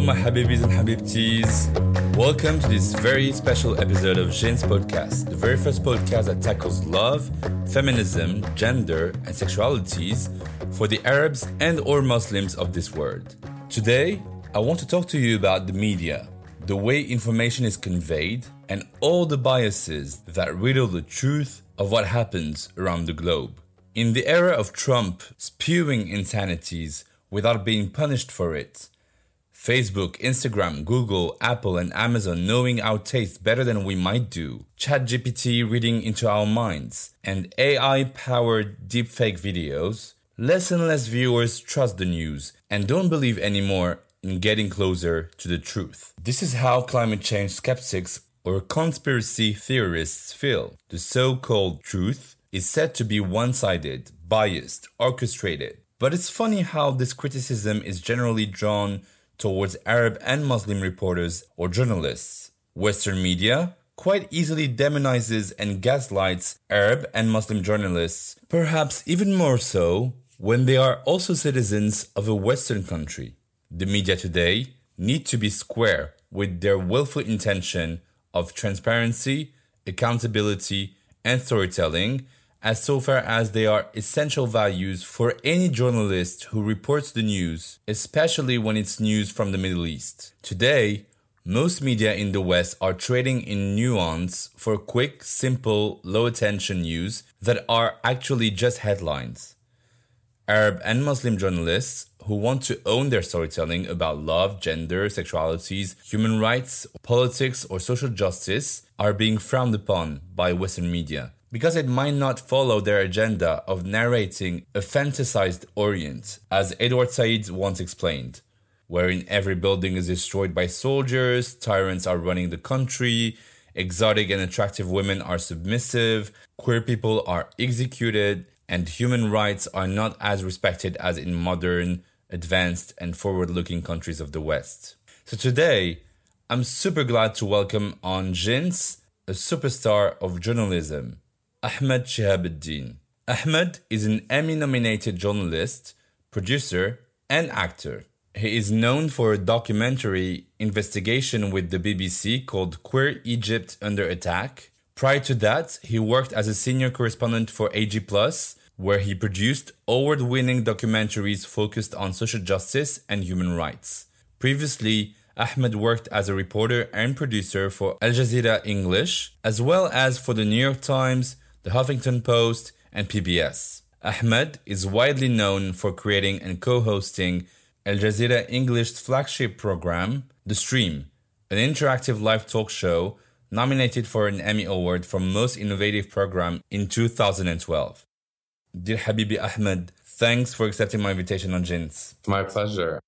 Hello, my Habibis and Habibtis. Welcome to this very special episode of Jins podcast, the very first podcast that tackles love, feminism, gender, and sexualities for the Arabs and or Muslims of this world. Today, I want to talk to you about the media, the way information is conveyed, and all the biases that riddle the truth of what happens around the globe. In the era of Trump spewing insanities without being punished for it, Facebook, Instagram, Google, Apple, and Amazon knowing our tastes better than we might do, ChatGPT reading into our minds, and AI powered deepfake videos, less and less viewers trust the news and don't believe anymore in getting closer to the truth. This is how climate change skeptics or conspiracy theorists feel. The so called truth is said to be one sided, biased, orchestrated. But it's funny how this criticism is generally drawn towards Arab and Muslim reporters or journalists. Western media quite easily demonizes and gaslights Arab and Muslim journalists, perhaps even more so when they are also citizens of a Western country. The media today need to be square with their willful intention of transparency, accountability, and storytelling as so far as they are essential values for any journalist who reports the news, especially when it's news from the Middle East. Today, most media in the West are trading in nuance for quick, simple, low attention news that are actually just headlines. Arab and Muslim journalists who want to own their storytelling about love, gender, sexualities, human rights, politics, or social justice are being frowned upon by Western media because it might not follow their agenda of narrating a fantasized Orient, as Edward Said once explained, wherein every building is destroyed by soldiers, tyrants are running the country, exotic and attractive women are submissive, queer people are executed, and human rights are not as respected as in modern, advanced, and forward looking countries of the West. So today, I'm super glad to welcome on Jins, a superstar of journalism. Ahmed Shihab-Eldin. Ahmed is an Emmy nominated journalist, producer, and actor. He is known for a documentary investigation with the BBC called Queer Egypt Under Attack. Prior to that, he worked as a senior correspondent for AJ where he produced award winning documentaries focused on social justice and human rights. Previously, Ahmed worked as a reporter and producer for Al Jazeera English, as well as for the New York Times, the Huffington Post, and PBS. Ahmed is widely known for creating and co hosting Al Jazeera English's flagship program, The Stream, an interactive live talk show nominated for an Emmy Award for Most Innovative Program in 2012. Dear Habibi Ahmed, thanks for accepting my invitation on Jins. My pleasure.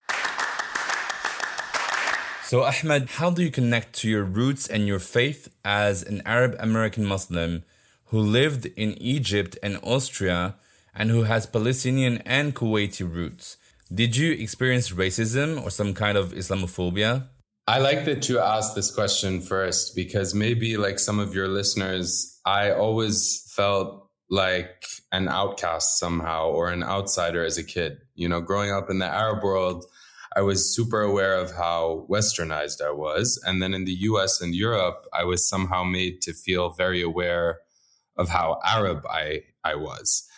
So, Ahmed, how do you connect to your roots and your faith as an Arab American Muslim who lived in Egypt and Austria and who has Palestinian and Kuwaiti roots. Did you experience racism or some kind of Islamophobia? I like that you asked this question first because maybe, like some of your listeners, I always felt like an outcast somehow or an outsider as a kid. You know, growing up in the Arab world, I was super aware of how westernized I was. And then in the US and Europe, I was somehow made to feel very aware of how Arab I, I was.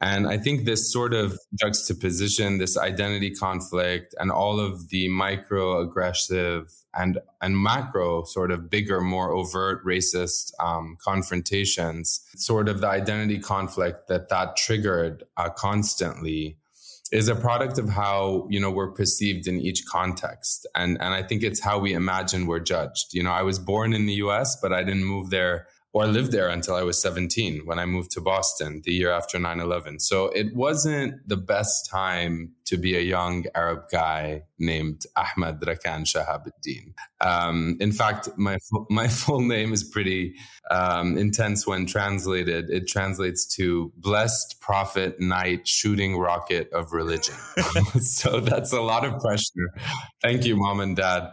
And I think this sort of juxtaposition, this identity conflict, and all of the micro aggressive and, and macro sort of bigger, more overt racist um, confrontations, sort of the identity conflict that that triggered uh, constantly is a product of how you know we're perceived in each context and and i think it's how we imagine we're judged you know i was born in the us but i didn't move there or I lived there until I was 17 when I moved to Boston the year after 9 11. So it wasn't the best time to be a young Arab guy named Ahmed Rakan Shihab-Eldin. Um, in fact, my, my full name is pretty um, intense when translated. It translates to Blessed Prophet Knight Shooting Rocket of Religion. so that's a lot of pressure. Thank you, mom and dad.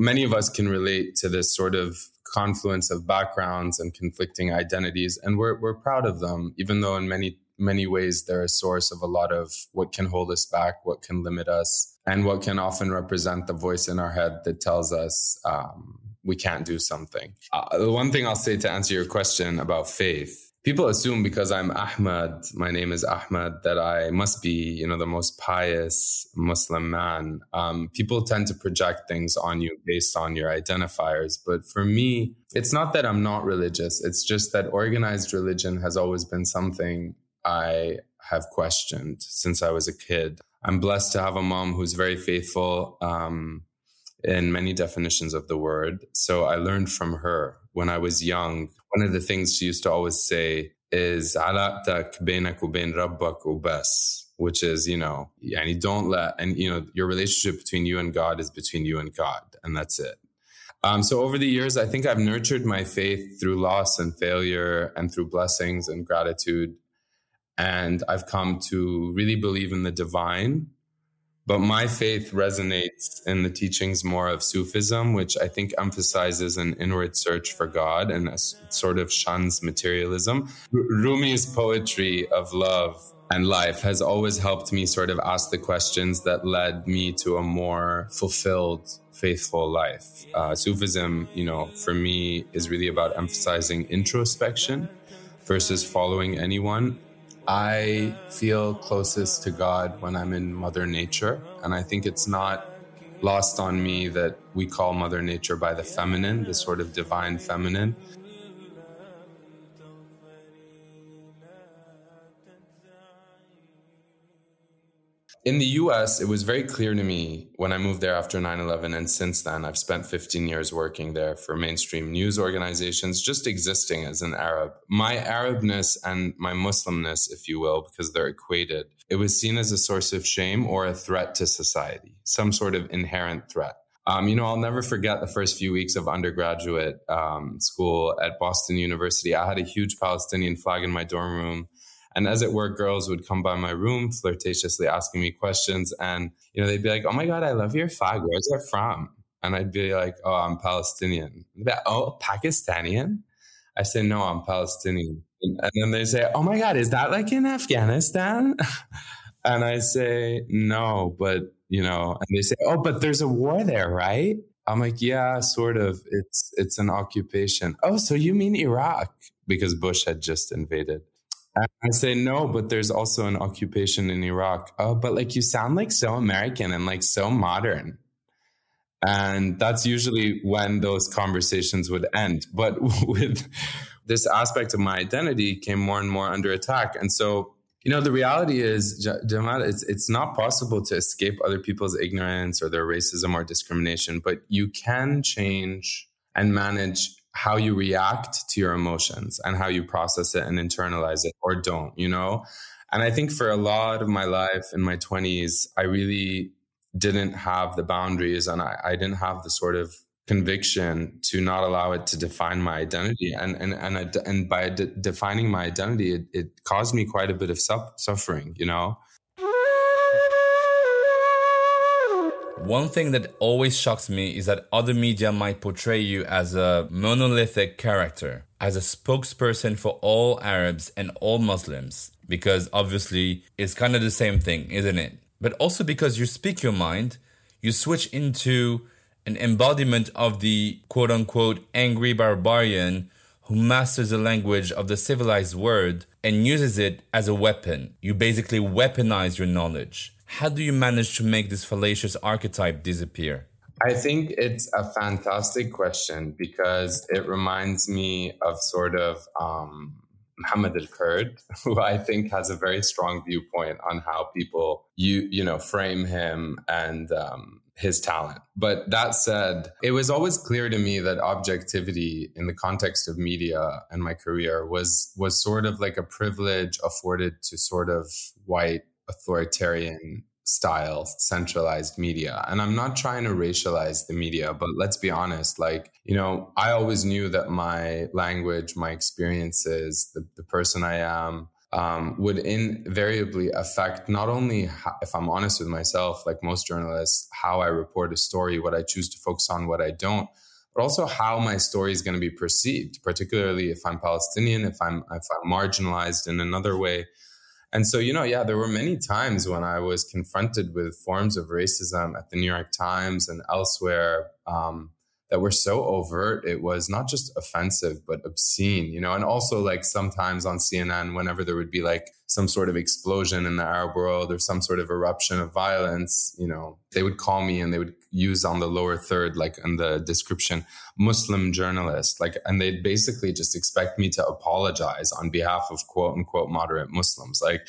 Many of us can relate to this sort of confluence of backgrounds and conflicting identities, and we're we're proud of them, even though in many many ways they're a source of a lot of what can hold us back, what can limit us, and what can often represent the voice in our head that tells us um, we can't do something. Uh, the one thing I'll say to answer your question about faith people assume because I'm Ahmed, my name is Ahmed, that I must be, you know, the most pious Muslim man. Um, people tend to project things on you based on your identifiers. But for me, it's not that I'm not religious. It's just that organized religion has always been something I have questioned since I was a kid. I'm blessed to have a mom who's very faithful. Um, in many definitions of the word. So I learned from her when I was young One of the things she used to always say is علاقتك بينك وبين ربك وبس which is you know يعني don't let and you know your relationship between you and God is between you and God and that's it. Um, so over the years, I think I've nurtured my faith through loss and failure and through blessings and gratitude. And I've come to really believe in the divine but my faith resonates in the teachings more of Sufism, which I think emphasizes an inward search for God and a sort of shuns materialism. Rumi's poetry of love and life has always helped me sort of ask the questions that led me to a more fulfilled, faithful life. Uh, Sufism, you know, for me is really about emphasizing introspection versus following anyone I feel closest to God when I'm in Mother Nature. And I think it's not lost on me that we call Mother Nature by the feminine, the sort of divine feminine. In the US, it was very clear to me when I moved there after 9 11. And since then, I've spent 15 years working there for mainstream news organizations, just existing as an Arab. My Arabness and my Muslimness, if you will, because they're equated, it was seen as a source of shame or a threat to society, some sort of inherent threat. Um, you know, I'll never forget the first few weeks of undergraduate um, school at Boston University. I had a huge Palestinian flag in my dorm room. And as it were, girls would come by my room flirtatiously asking me questions. And, you know, they'd be like, oh my God, I love your flag. Where's it from? And I'd be like, oh, I'm Palestinian. Like, oh, Pakistani? I say, no, I'm Palestinian. And then they say, oh my God, is that like in Afghanistan? and I say, no, but, you know, and they say, oh, but there's a war there, right? I'm like, yeah, sort of. It's it's an occupation. Oh, so you mean Iraq? Because Bush had just invaded. I say no, but there's also an occupation in Iraq. Oh, but like you sound like so American and like so modern. And that's usually when those conversations would end. But with this aspect of my identity came more and more under attack. And so, you know, the reality is, Jamal, it's, it's not possible to escape other people's ignorance or their racism or discrimination, but you can change and manage how you react to your emotions and how you process it and internalize it or don't, you know? And I think for a lot of my life in my 20s, I really didn't have the boundaries and I, I didn't have the sort of conviction to not allow it to define my identity. And, and, and, and by de- defining my identity, it, it, caused me quite a bit of su- suffering, you know? One thing that always shocks me is that other media might portray you as a monolithic character, as a spokesperson for all Arabs and all Muslims, because obviously it's kind of the same thing, isn't it? But also because you speak your mind, you switch into an embodiment of the quote unquote angry barbarian who masters the language of the civilized world and uses it as a weapon. You basically weaponize your knowledge. How do you manage to make this fallacious archetype disappear? I think it's a fantastic question because it reminds me of sort of um, Mohammed El-Kurd, who I think has a very strong viewpoint on how people you you know frame him and um, his talent. But that said, it was always clear to me that objectivity in the context of media and my career was was sort of like a privilege afforded to sort of white authoritarian style centralized media. And i'm not trying to racialize the media but let's be honest like you know i always knew that my language my experiences the, the person i am um, would invariably affect not only how, if i'm honest with myself like most journalists how i report a story what i choose to focus on what i don't but also how my story is going to be perceived particularly if i'm palestinian if i'm if i'm marginalized in another way and so, you know, yeah, there were many times when I was confronted with forms of racism at the New York Times and elsewhere um, that were so overt. It was not just offensive, but obscene, you know, and also like sometimes on CNN, whenever there would be like some sort of explosion in the Arab world or some sort of eruption of violence, you know, they would call me and they would use on the lower third, like in the description, Muslim journalist, like, and they'd basically just expect me to apologize on behalf of quote unquote moderate Muslims. Like,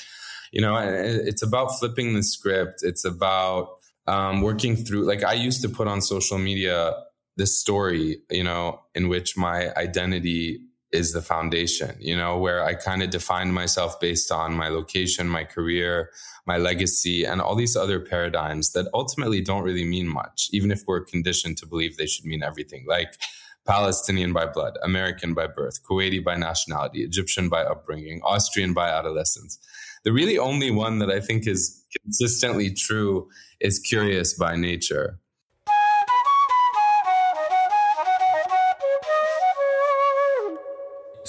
you know, it's about flipping the script. It's about um, working through, like, I used to put on social media this story, you know, in which my identity is the foundation, you know, where I kind of defined myself based on my location, my career, my legacy, and all these other paradigms that ultimately don't really mean much, even if we're conditioned to believe they should mean everything. Like Palestinian by blood, American by birth, Kuwaiti by nationality, Egyptian by upbringing, Austrian by adolescence. The really only one that I think is consistently true is curious by nature.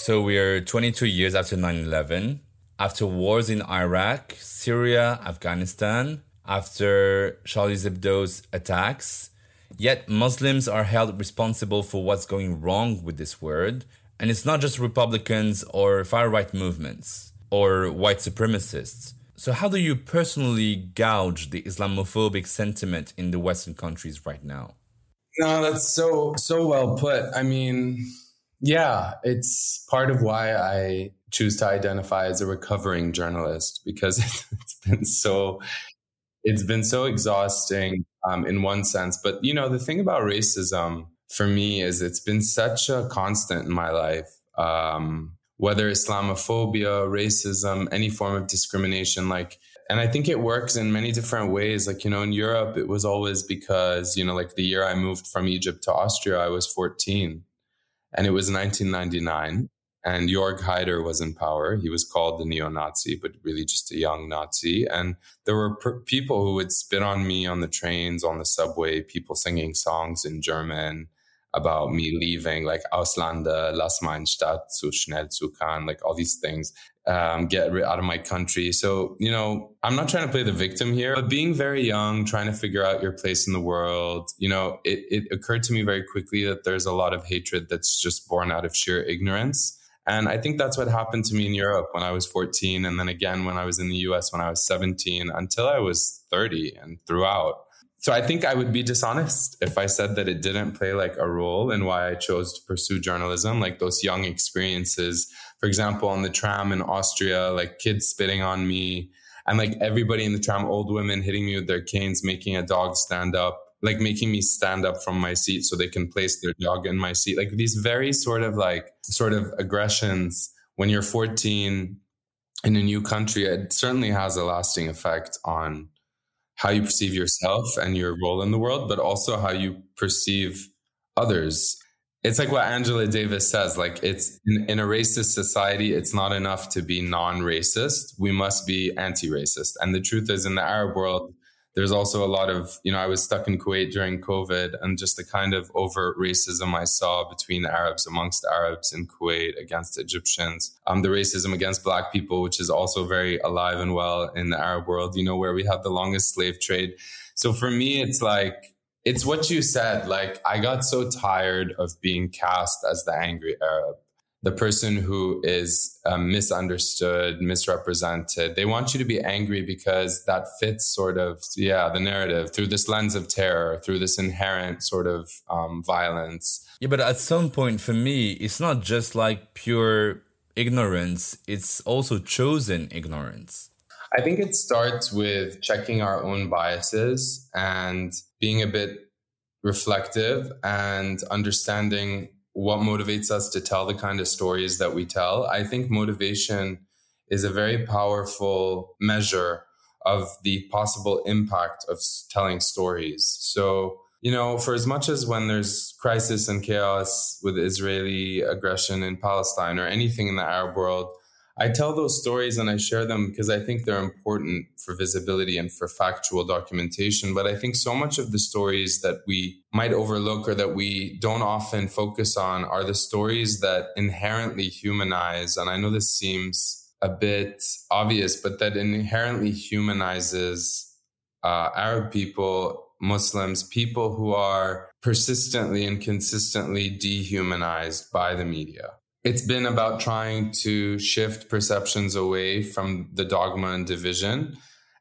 So we are 22 years after 9 11, after wars in Iraq, Syria, Afghanistan, after Charlie Hebdo's attacks. Yet Muslims are held responsible for what's going wrong with this word. And it's not just Republicans or far right movements or white supremacists. So, how do you personally gouge the Islamophobic sentiment in the Western countries right now? No, that's so so well put. I mean, yeah, it's part of why I choose to identify as a recovering journalist because it's been so it's been so exhausting um, in one sense. But you know, the thing about racism for me is it's been such a constant in my life. Um, whether Islamophobia, racism, any form of discrimination, like, and I think it works in many different ways. Like, you know, in Europe, it was always because, you know, like the year I moved from Egypt to Austria, I was 14 and it was 1999 and Jörg Haider was in power. He was called the neo-Nazi, but really just a young Nazi. And there were people who would spit on me on the trains, on the subway, people singing songs in German about me leaving, like Auslander, lass mein Stadt zu schnell zu kann, like all these things, um, get out of my country. So, you know, I'm not trying to play the victim here, but being very young, trying to figure out your place in the world, you know, it, it occurred to me very quickly that there's a lot of hatred that's just born out of sheer ignorance. And I think that's what happened to me in Europe when I was 14. And then again, when I was in the US when I was 17 until I was 30 and throughout. So I think I would be dishonest if I said that it didn't play like a role in why I chose to pursue journalism, like those young experiences. For example, on the tram in Austria, like kids spitting on me and like everybody in the tram, old women hitting me with their canes, making a dog stand up, like making me stand up from my seat so they can place their dog in my seat. Like these very sort of like sort of aggressions when you're 14 in a new country, it certainly has a lasting effect on how you perceive yourself and your role in the world, but also how you perceive others. It's like what Angela Davis says like, it's in, in a racist society, it's not enough to be non racist. We must be anti racist. And the truth is, in the Arab world, there's also a lot of, you know, I was stuck in Kuwait during COVID and just the kind of overt racism I saw between Arabs amongst Arabs in Kuwait against Egyptians. Um, the racism against black people, which is also very alive and well in the Arab world, you know, where we have the longest slave trade. So for me, it's like, it's what you said. Like, I got so tired of being cast as the angry Arab the person who is um, misunderstood, misrepresented. They want you to be angry because that fits sort of, yeah, the narrative through this lens of terror, through this inherent sort of um, violence. Yeah, but at some point, for me, it's not just like pure ignorance, it's also chosen ignorance? I think it starts with checking our own biases and being a bit reflective and understanding what motivates us to tell the kind of stories that we tell. I think motivation is a very powerful measure of the possible impact of telling stories. So, you know, for as much as when there's crisis and chaos with Israeli aggression in Palestine or anything in the Arab world, I tell those stories and I share them because I think they're important for visibility and for factual documentation. But I think so much of the stories that we might overlook or that we don't often focus on are the stories that inherently humanize. And I know this seems a bit obvious, but that inherently humanizes uh, Arab people, Muslims, people who are persistently and consistently dehumanized by the media it's been about trying to shift perceptions away from the dogma and division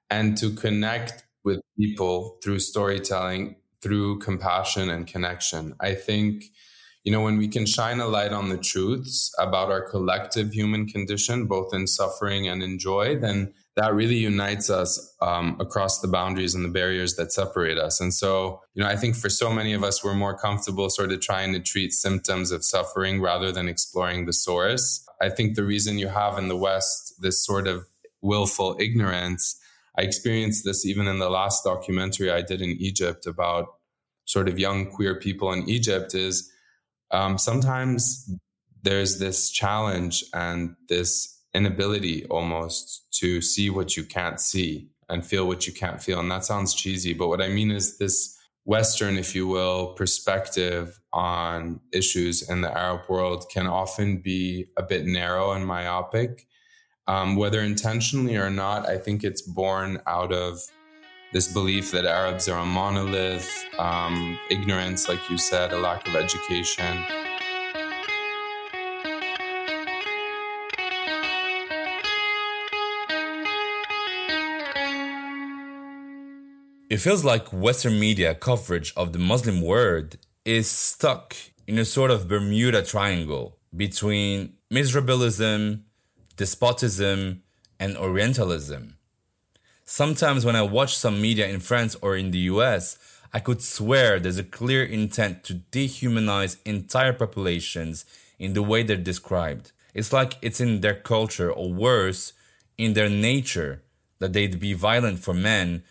and to connect with people through storytelling, through compassion and connection. I think, you know, when we can shine a light on the truths about our collective human condition, both in suffering and in joy, then that really unites us um, across the boundaries and the barriers that separate us. And so, you know, I think for so many of us, we're more comfortable sort of trying to treat symptoms of suffering rather than exploring the source. I think the reason you have in the West this sort of willful ignorance, I experienced this even in the last documentary I did in Egypt about sort of young queer people in Egypt, is um, sometimes there's this challenge and this inability almost to see what you can't see and feel what you can't feel. And that sounds cheesy, but what I mean is this Western, if you will, perspective on issues in the Arab world can often be a bit narrow and myopic. Um, whether intentionally or not, I think it's born out of this belief that Arabs are a monolith, um, ignorance, like you said, a lack of education. It feels like Western media coverage of the Muslim world is stuck in a sort of Bermuda Triangle between miserabilism, despotism, and Orientalism. Sometimes when I watch some media in France or in the US, I could swear there's a clear intent to dehumanize entire populations in the way they're described. It's like it's in their culture, or worse, in their nature, that they'd be violent for men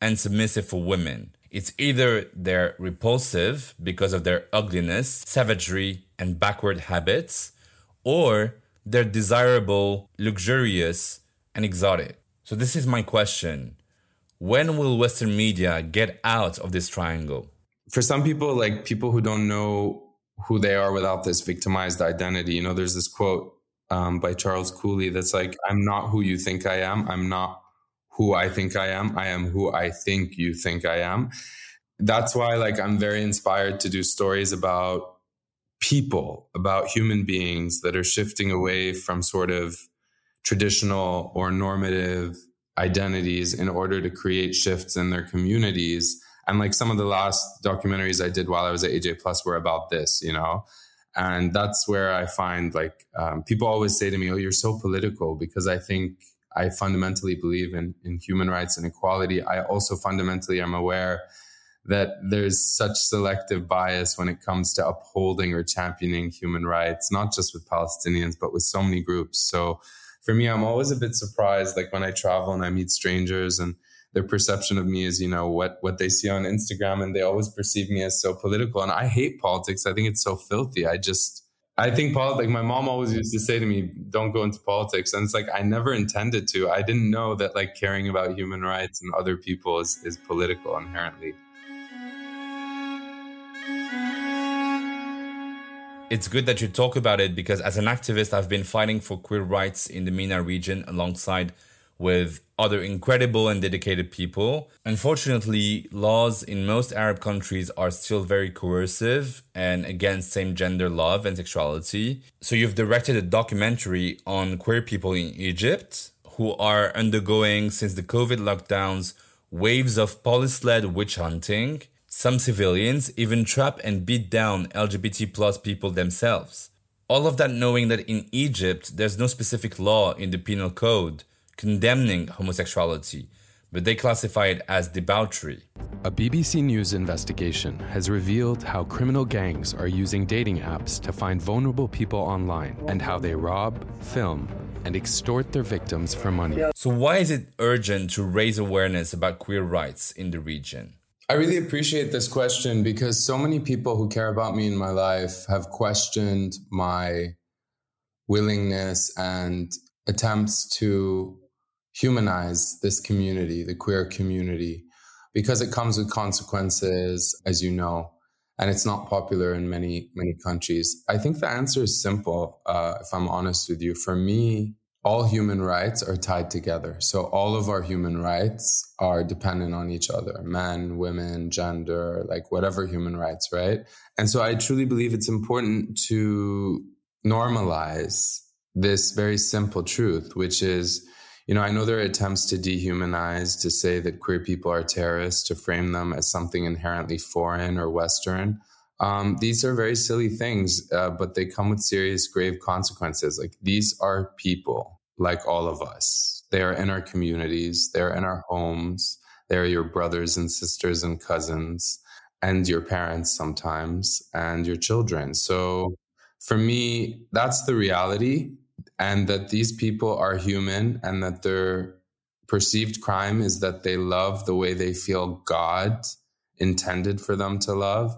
and submissive for women. It's either they're repulsive because of their ugliness, savagery, and backward habits, or they're desirable, luxurious, and exotic. So, this is my question When will Western media get out of this triangle? For some people, like people who don't know who they are without this victimized identity, you know, there's this quote um, by Charles Cooley that's like, I'm not who you think I am. I'm not who I think I am. I am who I think you think I am. That's why like I'm very inspired to do stories about people, about human beings that are shifting away from sort of traditional or normative identities in order to create shifts in their communities. And like some of the last documentaries I did while I was at AJ Plus were about this, you know? And that's where I find like um, people always say to me, Oh, you're so political because I think I fundamentally believe in, in human rights and equality. I also fundamentally am aware that there's such selective bias when it comes to upholding or championing human rights, not just with Palestinians, but with so many groups. So for me, I'm always a bit surprised, like when I travel and I meet strangers and their perception of me is, you know, what, what they see on Instagram and they always perceive me as so political. And I hate politics. I think it's so filthy. I just, I think politics, like my mom always used to say to me, don't go into politics. And it's like, I never intended to. I didn't know that like caring about human rights and other people is, is political inherently. It's good that you talk about it because as an activist, I've been fighting for queer rights in the MENA region alongside with other incredible and dedicated people. Unfortunately, laws in most Arab countries are still very coercive and against same gender love and sexuality. So, you've directed a documentary on queer people in Egypt who are undergoing, since the COVID lockdowns, waves of police led witch hunting. Some civilians even trap and beat down LGBT plus people themselves. All of that knowing that in Egypt, there's no specific law in the penal code condemning homosexuality, but they classify it as debauchery. A BBC News investigation has revealed how criminal gangs are using dating apps to find vulnerable people online and how they rob, film, and extort their victims for money. So, why is it urgent to raise awareness about queer rights in the region? I really appreciate this question because so many people who care about me in my life have questioned my willingness and attempts to humanize this community, the queer community, because it comes with consequences, as you know, and it's not popular in many, many countries. I think the answer is simple, uh, if I'm honest with you. For me, all human rights are tied together. So all of our human rights are dependent on each other men, women, gender, like whatever human rights, right? And so I truly believe it's important to normalize this very simple truth, which is you know, I know there are attempts to dehumanize, to say that queer people are terrorists, to frame them as something inherently foreign or Western. Um, these are very silly things, uh, but they come with serious, grave consequences. Like these are people like all of us. They are in our communities, they're in our homes, they're your brothers and sisters and cousins, and your parents sometimes, and your children. So for me, that's the reality and that these people are human and that their perceived crime is that they love the way they feel God intended for them to love.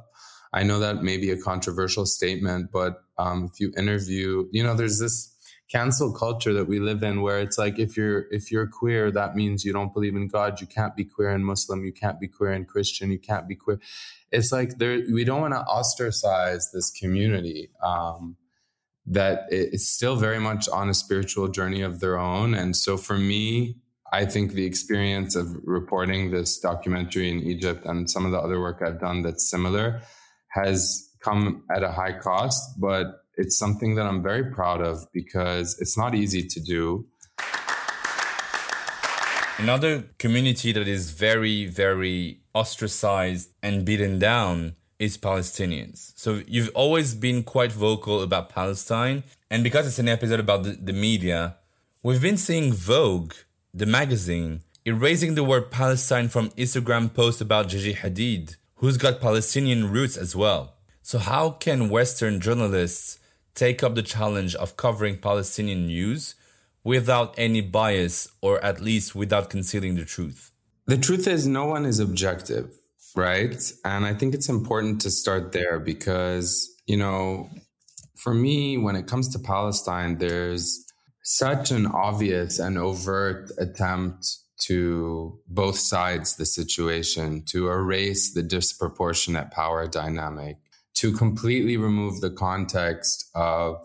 I know that may be a controversial statement, but um, if you interview, you know, there's this cancel culture that we live in where it's like if you're if you're queer that means you don't believe in god. You can't be queer and muslim. You can't be queer and christian. You can't be queer. It's like there we don't want to ostracize this community um, that it's still very much on a spiritual journey of their own. And so for me, I think the experience of reporting this documentary in Egypt and some of the other work I've done that's similar has come at a high cost, but it's something that I'm very proud of because it's not easy to do. Another community that is very, very ostracized and beaten down is Palestinians. So you've always been quite vocal about Palestine. And because it's an episode about the, the media, we've been seeing Vogue, the magazine, erasing the word Palestine from Instagram posts about Gigi Hadid, who's got Palestinian roots as well. So how can Western journalists take up the challenge of covering Palestinian news without any bias or at least without concealing the truth? The truth is no one is objective right? And I think it's important to start there because, you know, for me, when it comes to Palestine, there's such an obvious and overt attempt to both sides the situation, to erase the disproportionate power dynamic, to completely remove the context of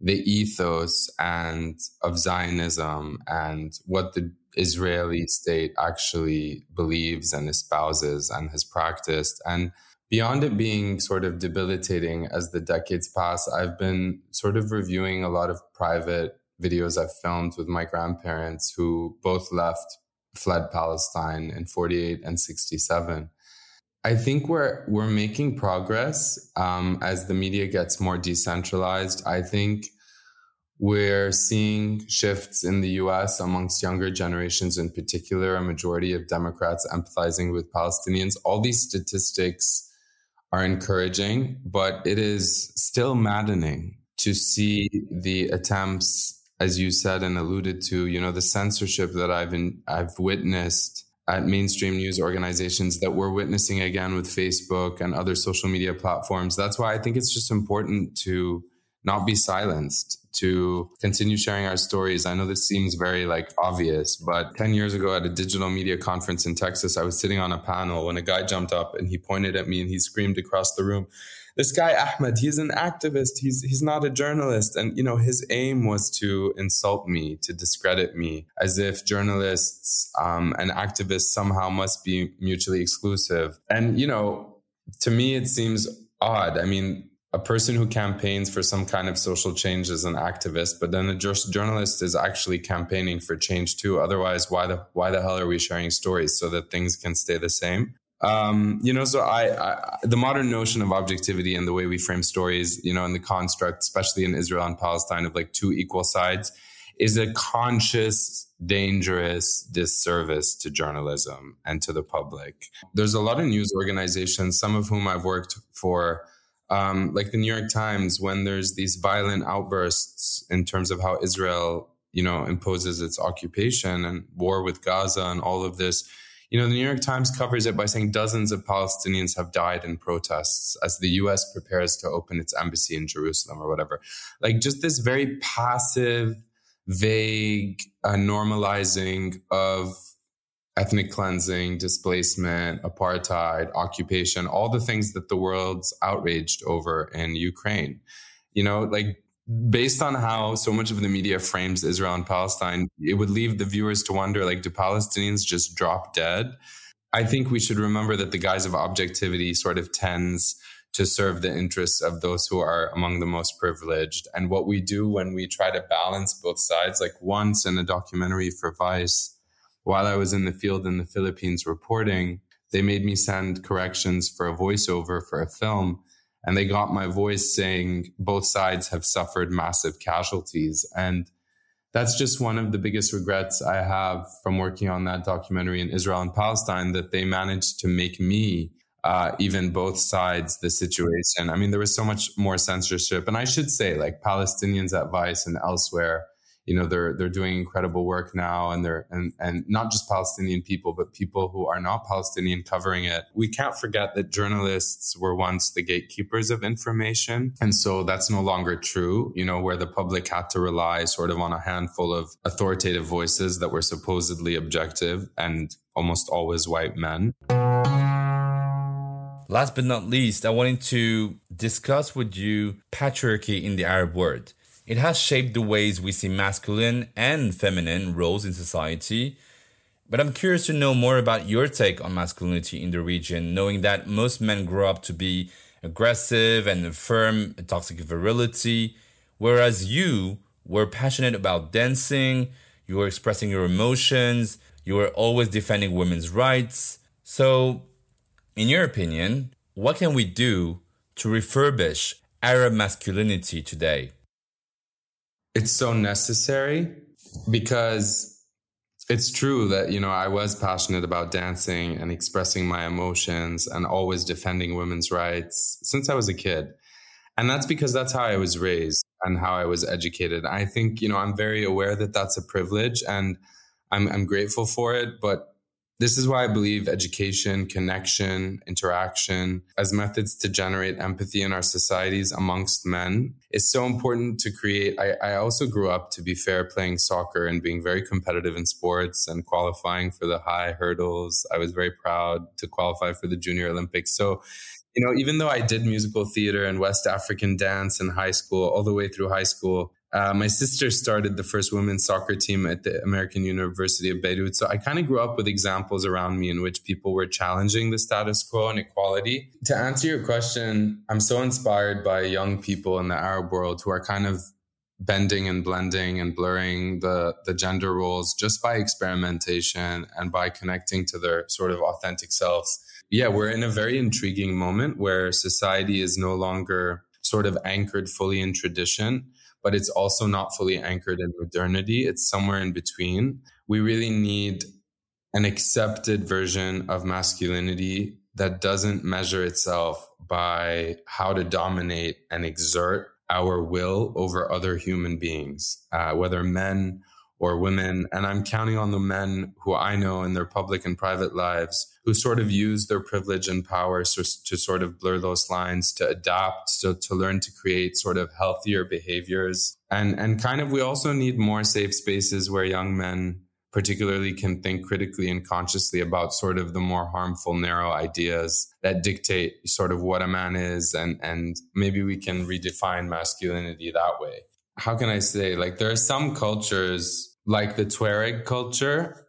the ethos and of Zionism and what the Israeli state actually believes and espouses and has practiced. And beyond it being sort of debilitating as the decades pass, I've been sort of reviewing a lot of private videos I've filmed with my grandparents who both left, fled Palestine in 48 and 67. I think we're we're making progress um, as the media gets more decentralized. I think we're seeing shifts in the US amongst younger generations, in particular, a majority of Democrats empathizing with Palestinians. All these statistics are encouraging, but it is still maddening to see the attempts, as you said and alluded to, you know, the censorship that I've in, I've witnessed at mainstream news organizations that we're witnessing again with Facebook and other social media platforms. That's why I think it's just important to not be silenced to continue sharing our stories. I know this seems very like obvious, but 10 years ago at a digital media conference in Texas, I was sitting on a panel when a guy jumped up and he pointed at me and he screamed across the room, this guy Ahmed, he's an activist. He's he's not a journalist. And you know, his aim was to insult me, to discredit me, as if journalists um, and activists somehow must be mutually exclusive. And you know, to me, it seems odd. I mean, a person who campaigns for some kind of social change is an activist, but then a journalist is actually campaigning for change too. Otherwise, why the why the hell are we sharing stories so that things can stay the same? Um, you know, so I, I, the modern notion of objectivity and the way we frame stories, you know, and the construct, especially in Israel and Palestine, of like two equal sides, is a conscious, dangerous disservice to journalism and to the public. There's a lot of news organizations, some of whom I've worked for, um, like the New York Times, when there's these violent outbursts in terms of how Israel, you know, imposes its occupation and war with Gaza and all of this. You know, the New York Times covers it by saying dozens of Palestinians have died in protests as the US prepares to open its embassy in Jerusalem or whatever. Like just this very passive, vague uh, normalizing of ethnic cleansing, displacement, apartheid, occupation, all the things that the world's outraged over in Ukraine. You know, like based on how so much of the media frames Israel and Palestine, it would leave the viewers to wonder like, do Palestinians just drop dead? I think we should remember that the guise of objectivity sort of tends to serve the interests of those who are among the most privileged. And what we do when we try to balance both sides, like once in a documentary for Vice, while I was in the field in the Philippines reporting, they made me send corrections for a voiceover for a film. And they got my voice saying both sides have suffered massive casualties. And that's just one of the biggest regrets I have from working on that documentary in Israel and Palestine that they managed to make me uh, even both sides the situation. I mean, there was so much more censorship. And I should say, like Palestinians at Vice and elsewhere you know they're they're doing incredible work now and they're and and not just palestinian people but people who are not palestinian covering it. We can't forget that journalists were once the gatekeepers of information. And so that's no longer true you know where the public had to rely sort of on a handful of authoritative voices that were supposedly objective and almost always white men. Last but not least, I wanted to discuss with you patriarchy in the Arab world. It has shaped the ways we see masculine and feminine roles in society. But I'm curious to know more about your take on masculinity in the region, knowing that most men grow up to be aggressive and firm, toxic virility, whereas you were passionate about dancing, you were expressing your emotions, you were always defending women's rights. So, in your opinion, what can we do to refurbish Arab masculinity today? It's so necessary because it's true that you know I was passionate about dancing and expressing my emotions and always defending women's rights since I was a kid. And that's because that's how I was raised and how I was educated. I think, you know, I'm very aware that that's a privilege and I'm, I'm grateful for it, but this is why I believe education, connection, interaction as methods to generate empathy in our societies amongst men is so important to create. I, I, also grew up, to be fair, playing soccer and being very competitive in sports and qualifying for the high hurdles. I was very proud to qualify for the Junior Olympics. So, you know, even though I did musical theater and West African dance in high school, all the way through high school, uh, my sister started the first women's soccer team at the American University of Beirut. So I kind of grew up with examples around me in which people were challenging the status quo and equality. To answer your question, I'm so inspired by young people in the Arab world who are kind of bending and blending and blurring the, the gender roles just by experimentation and by connecting to their sort of authentic selves. Yeah, we're in a very intriguing moment where society is no longer sort of anchored fully in tradition but it's also not fully anchored in modernity. It's somewhere in between. We really need an accepted version of masculinity that doesn't measure itself by how to dominate and exert our will over other human beings, uh, whether men or women. And I'm counting on the men who I know in their public and private lives who sort of use their privilege and power to, to sort of blur those lines, to adapt, to, to learn to create sort of healthier behaviors. And, and kind of, we also need more safe spaces where young men particularly can think critically and consciously about sort of the more harmful narrow ideas that dictate sort of what a man is and and maybe we can redefine masculinity that way how can I say, like, there are some cultures like the Tuareg culture,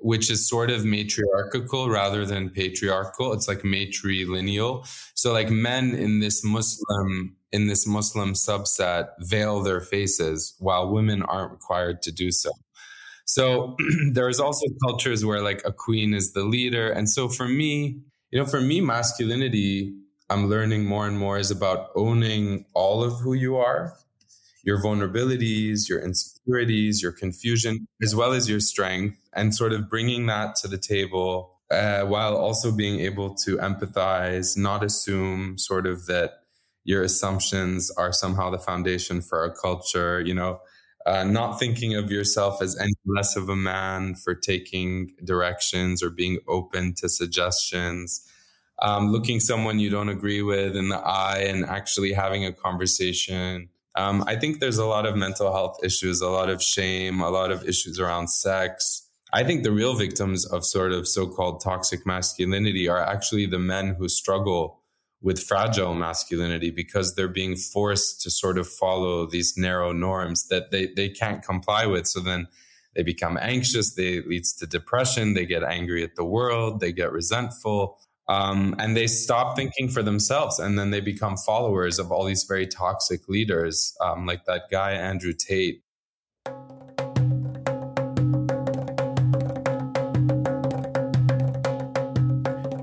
which is sort of matriarchal rather than patriarchal. It's like matrilineal. So like men in this Muslim, in this Muslim subset veil their faces while women aren't required to do so. So there's also cultures where like a queen is the leader. And so for me, you know, for me, masculinity, I'm learning more and more is about owning all of who you are, your vulnerabilities, your insecurities, your confusion, as well as your strength, and sort of bringing that to the table uh, while also being able to empathize, not assume sort of that your assumptions are somehow the foundation for a culture, you know, uh, not thinking of yourself as any less of a man for taking directions or being open to suggestions. Um, looking someone you don't agree with in the eye and actually having a conversation. Um, I think there's a lot of mental health issues, a lot of shame, a lot of issues around sex, I think the real victims of sort of so called toxic masculinity are actually the men who struggle with fragile masculinity because they're being forced to sort of follow these narrow norms that they, they can't comply with. So then they become anxious, they leads to depression, they get angry at the world, they get resentful. Um, and they stop thinking for themselves and then they become followers of all these very toxic leaders um, like that guy andrew tate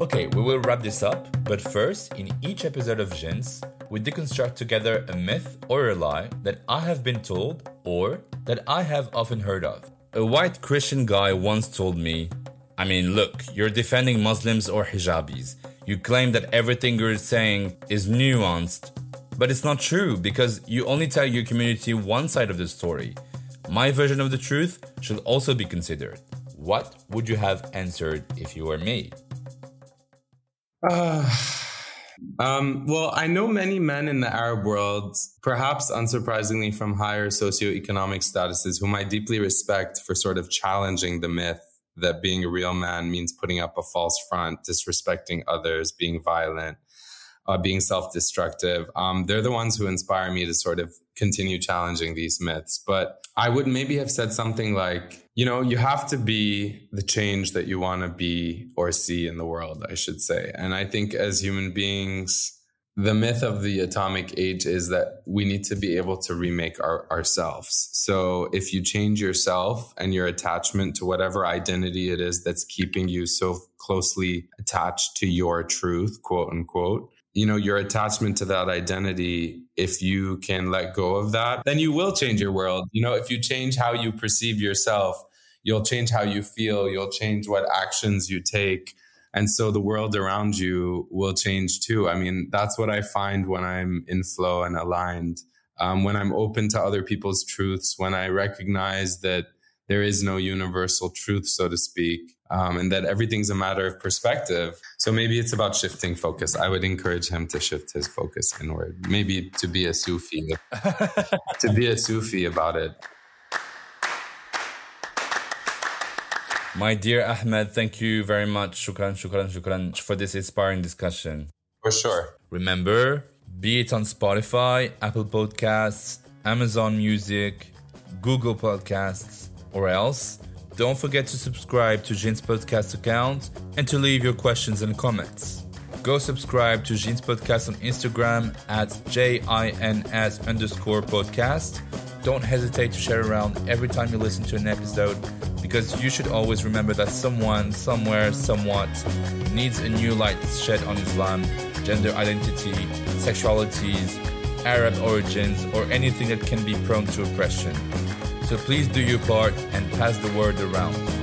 Okay, we will wrap this up, but first, in each episode of Jins, we deconstruct together a myth or a lie that I have been told or that I have often heard of. A white Christian guy once told me, I mean, look, you're defending Muslims or hijabis. You claim that everything you're saying is nuanced, but it's not true because you only tell your community one side of the story. My version of the truth should also be considered. What would you have answered if you were me? Uh, um, well, I know many men in the Arab world, perhaps unsurprisingly from higher socioeconomic statuses, whom I deeply respect for sort of challenging the myth that being a real man means putting up a false front, disrespecting others, being violent, uh, being self destructive. Um, they're the ones who inspire me to sort of continue challenging these myths. But I would maybe have said something like, you know, you have to be the change that you want to be or see in the world, I should say. And I think as human beings, the myth of the atomic age is that we need to be able to remake our, ourselves. So if you change yourself and your attachment to whatever identity it is that's keeping you so closely attached to your truth, quote unquote, you know, your attachment to that identity, if you can let go of that, then you will change your world. You know, if you change how you perceive yourself, you'll change how you feel, you'll change what actions you take. And so the world around you will change too. I mean, that's what I find when I'm in flow and aligned. Um, when I'm open to other people's truths, when I recognize that there is no universal truth, so to speak, um, and that everything's a matter of perspective. So maybe it's about shifting focus. I would encourage him to shift his focus inward, maybe to be a Sufi, to be a Sufi about it. My dear Ahmed, thank you very much. Shukran, shukran, shukran for this inspiring discussion. For sure. Remember, be it on Spotify, Apple Podcasts, Amazon Music, Google Podcasts, or else, don't forget to subscribe to Jins podcast account and to leave your questions and comments. Go subscribe to Jins podcast on Instagram at J-I-N-S underscore podcast. Don't hesitate to share around every time you listen to an episode because you should always remember that someone, somewhere, somewhat needs a new light shed on Islam, gender identity, sexualities, Arab origins, or anything that can be prone to oppression. So please do your part and pass the word around.